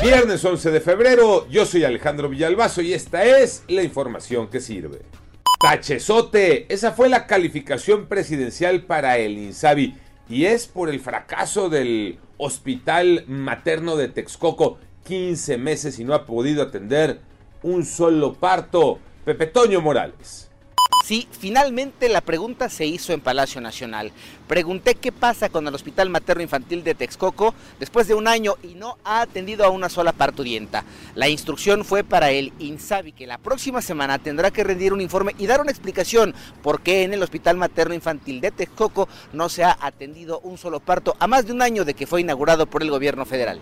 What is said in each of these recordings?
Viernes 11 de febrero, yo soy Alejandro Villalbazo y esta es la información que sirve. Tachezote, esa fue la calificación presidencial para el Insabi y es por el fracaso del Hospital Materno de Texcoco, 15 meses y no ha podido atender un solo parto. Pepe Toño Morales. Sí, finalmente la pregunta se hizo en Palacio Nacional. Pregunté qué pasa con el Hospital Materno Infantil de Texcoco después de un año y no ha atendido a una sola parturienta. La instrucción fue para el INSABI que la próxima semana tendrá que rendir un informe y dar una explicación por qué en el Hospital Materno Infantil de Texcoco no se ha atendido un solo parto a más de un año de que fue inaugurado por el gobierno federal.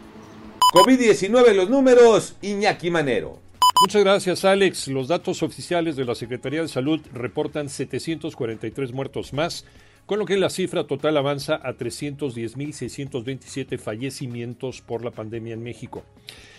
COVID-19 los números, Iñaki Manero. Muchas gracias, Alex. Los datos oficiales de la Secretaría de Salud reportan 743 muertos más, con lo que la cifra total avanza a 310.627 fallecimientos por la pandemia en México.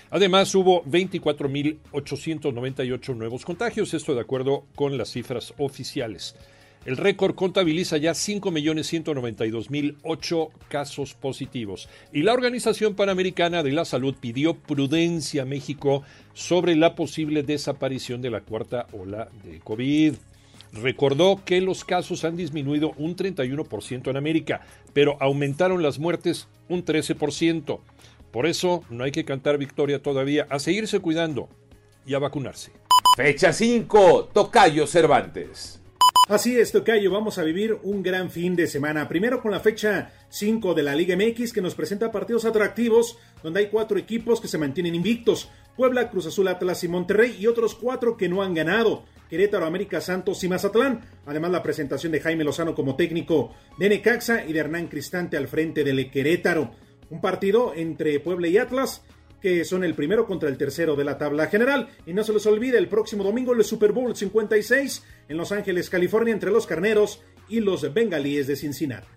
Además, hubo 24.898 nuevos contagios, esto de acuerdo con las cifras oficiales. El récord contabiliza ya 5.192.008 casos positivos. Y la Organización Panamericana de la Salud pidió prudencia a México sobre la posible desaparición de la cuarta ola de COVID. Recordó que los casos han disminuido un 31% en América, pero aumentaron las muertes un 13%. Por eso no hay que cantar victoria todavía, a seguirse cuidando y a vacunarse. Fecha 5, Tocayo Cervantes. Así es, Tocayo, vamos a vivir un gran fin de semana. Primero con la fecha 5 de la Liga MX que nos presenta partidos atractivos donde hay cuatro equipos que se mantienen invictos. Puebla, Cruz Azul, Atlas y Monterrey y otros cuatro que no han ganado. Querétaro, América, Santos y Mazatlán. Además la presentación de Jaime Lozano como técnico de Necaxa y de Hernán Cristante al frente del Querétaro. Un partido entre Puebla y Atlas que son el primero contra el tercero de la tabla general. Y no se les olvide el próximo domingo el Super Bowl 56 en Los Ángeles, California, entre los carneros y los bengalíes de Cincinnati.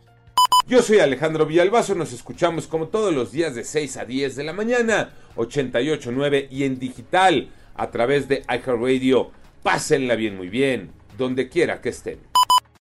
Yo soy Alejandro Villalbazo, nos escuchamos como todos los días de 6 a 10 de la mañana, 88.9 y en digital a través de iHeartRadio. Pásenla bien, muy bien, donde quiera que estén.